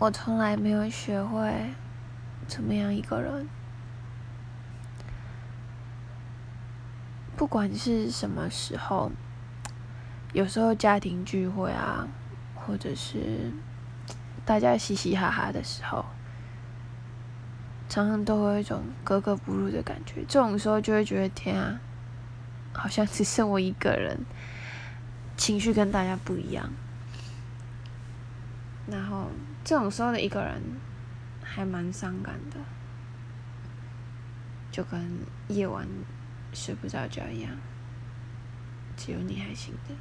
我从来没有学会怎么样一个人。不管是什么时候，有时候家庭聚会啊，或者是大家嘻嘻哈哈的时候，常常都会有一种格格不入的感觉。这种时候就会觉得天啊，好像只剩我一个人，情绪跟大家不一样。然后这种时候的一个人，还蛮伤感的，就跟夜晚。睡不着觉一样，只有你还醒着。